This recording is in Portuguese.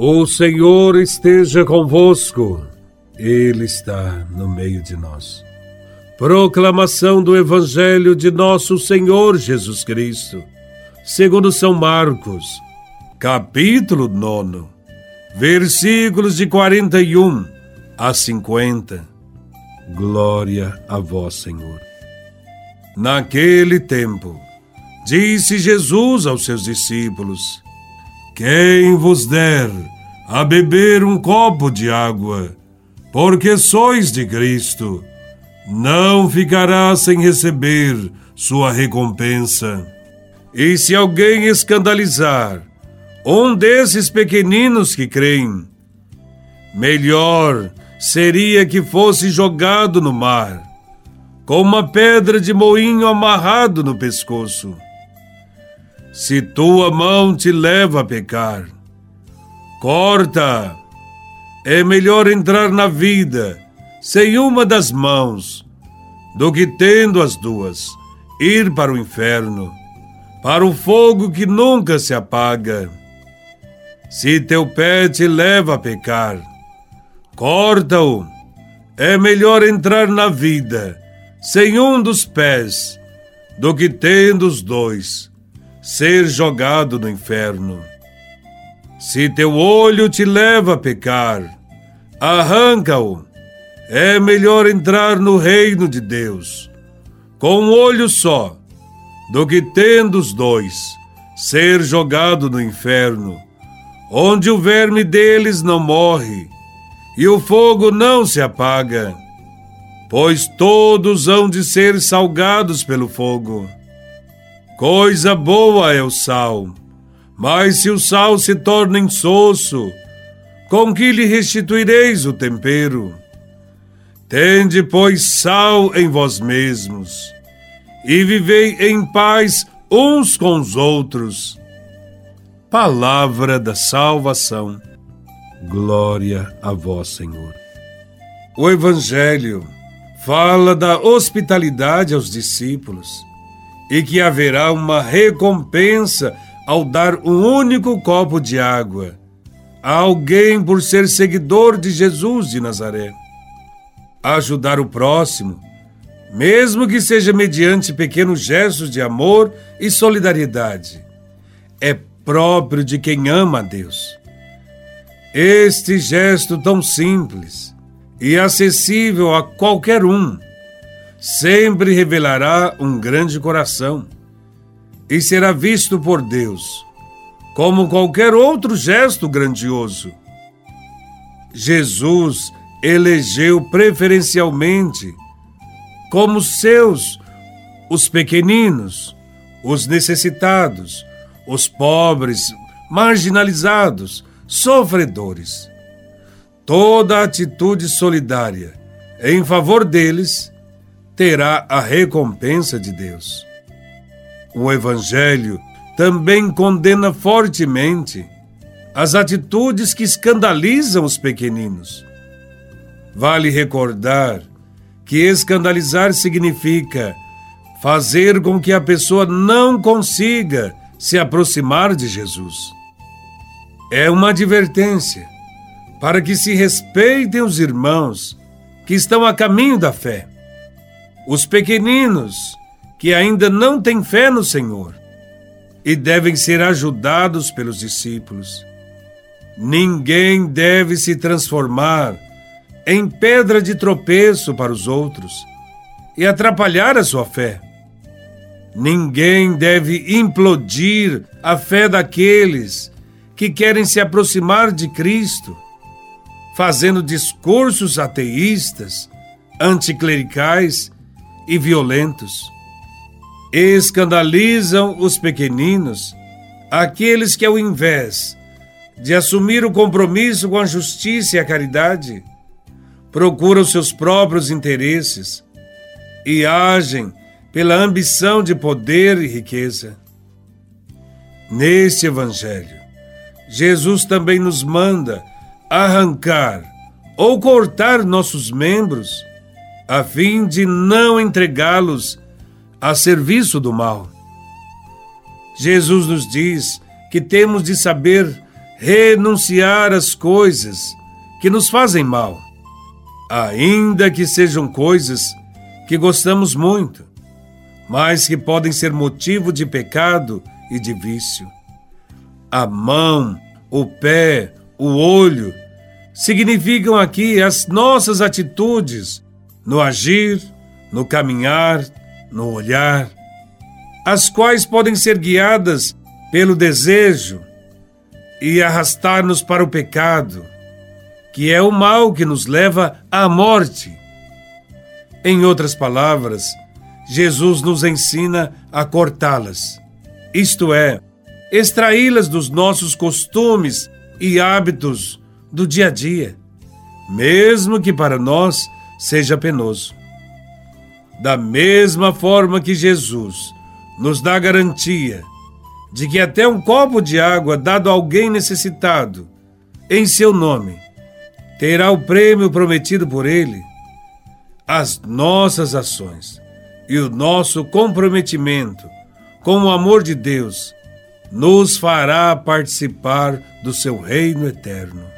O Senhor esteja convosco, Ele está no meio de nós. Proclamação do Evangelho de Nosso Senhor Jesus Cristo, segundo São Marcos, capítulo 9, versículos de 41 a 50. Glória a Vós, Senhor. Naquele tempo, disse Jesus aos seus discípulos: quem vos der a beber um copo de água, porque sois de Cristo, não ficará sem receber sua recompensa. E se alguém escandalizar um desses pequeninos que creem, melhor seria que fosse jogado no mar, com uma pedra de moinho amarrado no pescoço. Se tua mão te leva a pecar, corta. É melhor entrar na vida sem uma das mãos do que tendo as duas ir para o inferno, para o fogo que nunca se apaga. Se teu pé te leva a pecar, corta-o. É melhor entrar na vida sem um dos pés do que tendo os dois ser jogado no inferno. Se teu olho te leva a pecar, arranca-o. É melhor entrar no reino de Deus com um olho só, do que tendo os dois, ser jogado no inferno, onde o verme deles não morre e o fogo não se apaga, pois todos hão de ser salgados pelo fogo. Coisa boa é o sal, mas se o sal se torna insosso, com que lhe restituireis o tempero? Tende, pois, sal em vós mesmos, e vivei em paz uns com os outros. Palavra da salvação. Glória a vós, Senhor. O Evangelho fala da hospitalidade aos discípulos e que haverá uma recompensa ao dar um único copo de água a alguém por ser seguidor de Jesus de Nazaré. Ajudar o próximo, mesmo que seja mediante pequenos gestos de amor e solidariedade, é próprio de quem ama a Deus. Este gesto tão simples e acessível a qualquer um sempre revelará um grande coração e será visto por Deus como qualquer outro gesto grandioso. Jesus elegeu preferencialmente como seus os pequeninos, os necessitados, os pobres, marginalizados, sofredores. Toda atitude solidária em favor deles terá a recompensa de Deus. O Evangelho também condena fortemente as atitudes que escandalizam os pequeninos. Vale recordar que escandalizar significa fazer com que a pessoa não consiga se aproximar de Jesus. É uma advertência para que se respeitem os irmãos que estão a caminho da fé os pequeninos que ainda não têm fé no Senhor e devem ser ajudados pelos discípulos. Ninguém deve se transformar em pedra de tropeço para os outros e atrapalhar a sua fé. Ninguém deve implodir a fé daqueles que querem se aproximar de Cristo, fazendo discursos ateístas, anticlericais e violentos. Escandalizam os pequeninos, aqueles que, ao invés de assumir o compromisso com a justiça e a caridade, procuram seus próprios interesses e agem pela ambição de poder e riqueza. Neste Evangelho, Jesus também nos manda arrancar ou cortar nossos membros a fim de não entregá-los a serviço do mal. Jesus nos diz que temos de saber renunciar às coisas que nos fazem mal, ainda que sejam coisas que gostamos muito, mas que podem ser motivo de pecado e de vício. A mão, o pé, o olho significam aqui as nossas atitudes no agir, no caminhar, no olhar, as quais podem ser guiadas pelo desejo e arrastar-nos para o pecado, que é o mal que nos leva à morte. Em outras palavras, Jesus nos ensina a cortá-las, isto é, extraí-las dos nossos costumes e hábitos do dia a dia, mesmo que para nós seja penoso. Da mesma forma que Jesus nos dá garantia de que até um copo de água dado a alguém necessitado, em seu nome, terá o prêmio prometido por ele, as nossas ações e o nosso comprometimento com o amor de Deus nos fará participar do seu reino eterno.